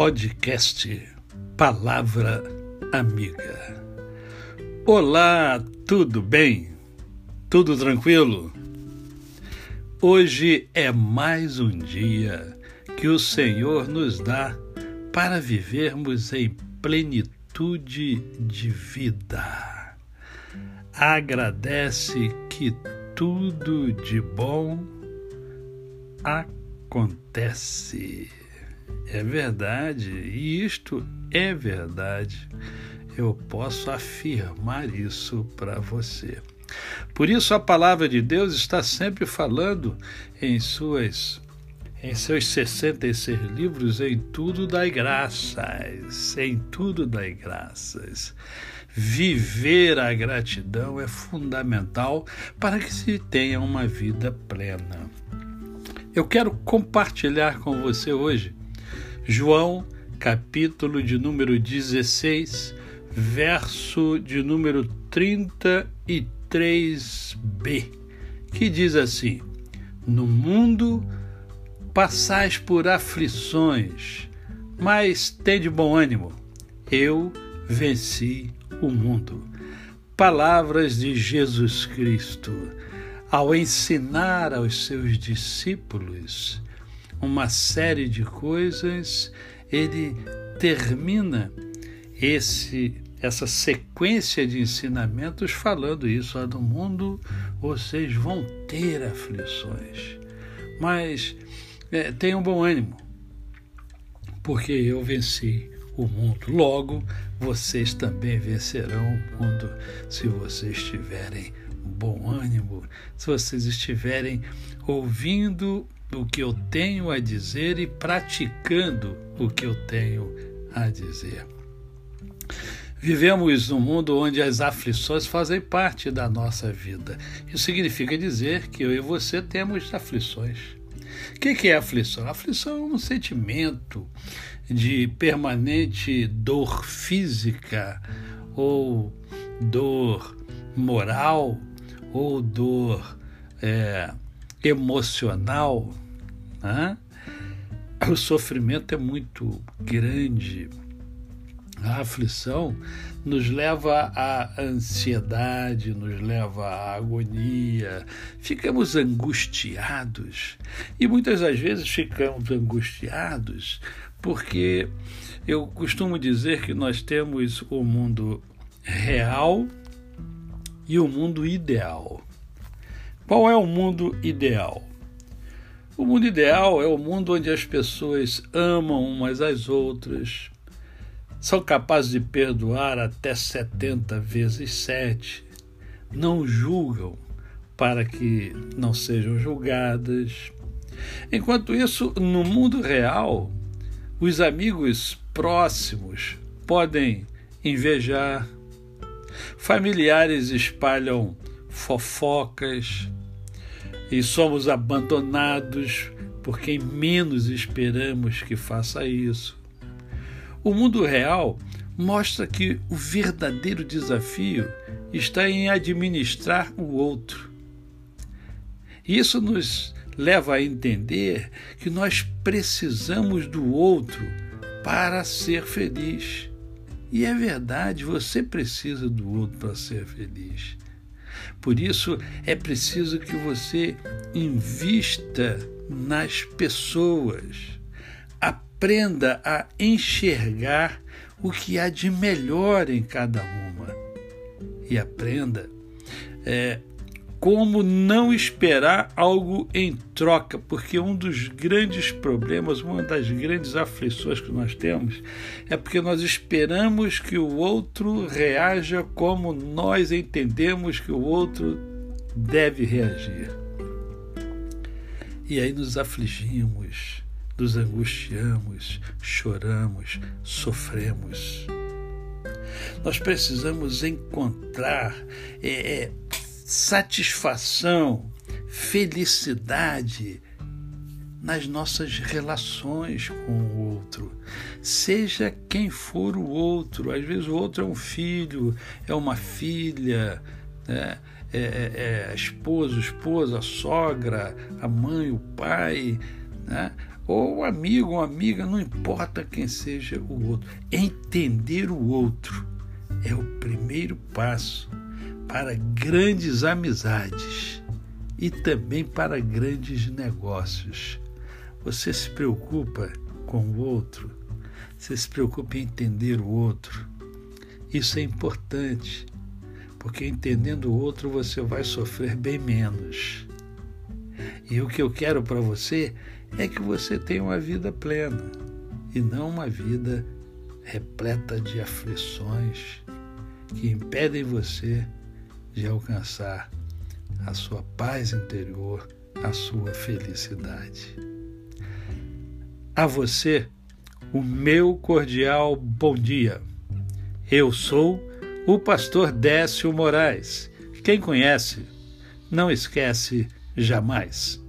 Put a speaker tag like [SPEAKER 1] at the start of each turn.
[SPEAKER 1] podcast Palavra Amiga. Olá, tudo bem? Tudo tranquilo? Hoje é mais um dia que o Senhor nos dá para vivermos em plenitude de vida. Agradece que tudo de bom acontece. É verdade, e isto é verdade. Eu posso afirmar isso para você. Por isso a palavra de Deus está sempre falando em suas em seus 66 livros, em tudo dai graças, em tudo dai graças. Viver a gratidão é fundamental para que se tenha uma vida plena. Eu quero compartilhar com você hoje João, capítulo de número 16, verso de número 33b, que diz assim: No mundo passais por aflições, mas tende bom ânimo. Eu venci o mundo. Palavras de Jesus Cristo ao ensinar aos seus discípulos uma série de coisas, ele termina esse essa sequência de ensinamentos falando isso ah, no mundo vocês vão ter aflições. Mas é, tenham bom ânimo porque eu venci o mundo. Logo vocês também vencerão o mundo se vocês tiverem bom ânimo. Se vocês estiverem ouvindo o que eu tenho a dizer e praticando o que eu tenho a dizer. Vivemos num mundo onde as aflições fazem parte da nossa vida. Isso significa dizer que eu e você temos aflições. O que é aflição? Aflição é um sentimento de permanente dor física ou dor moral ou dor é, emocional, né? o sofrimento é muito grande. A aflição nos leva à ansiedade, nos leva à agonia, ficamos angustiados. E muitas das vezes ficamos angustiados porque eu costumo dizer que nós temos o mundo real e o mundo ideal. Qual é o mundo ideal? O mundo ideal é o mundo onde as pessoas amam umas às outras, são capazes de perdoar até 70 vezes 7, não julgam para que não sejam julgadas. Enquanto isso, no mundo real, os amigos próximos podem invejar, familiares espalham fofocas, e somos abandonados por quem menos esperamos que faça isso. O mundo real mostra que o verdadeiro desafio está em administrar o outro. Isso nos leva a entender que nós precisamos do outro para ser feliz. E é verdade, você precisa do outro para ser feliz. Por isso é preciso que você invista nas pessoas. Aprenda a enxergar o que há de melhor em cada uma. E aprenda é, como não esperar algo em troca, porque um dos grandes problemas, uma das grandes aflições que nós temos é porque nós esperamos que o outro reaja como nós entendemos que o outro deve reagir. E aí nos afligimos, nos angustiamos, choramos, sofremos. Nós precisamos encontrar é, é satisfação, felicidade nas nossas relações com o outro, seja quem for o outro. Às vezes o outro é um filho, é uma filha, né? é, é, é esposo, esposa, a sogra, a mãe, o pai, né? ou um amigo, uma amiga, não importa quem seja o outro. Entender o outro é o primeiro passo para grandes amizades e também para grandes negócios. Você se preocupa com o outro, você se preocupa em entender o outro. Isso é importante, porque entendendo o outro você vai sofrer bem menos. E o que eu quero para você é que você tenha uma vida plena e não uma vida repleta de aflições que impedem você de alcançar a sua paz interior, a sua felicidade. A você, o meu cordial bom dia. Eu sou o pastor Décio Moraes. Quem conhece, não esquece jamais.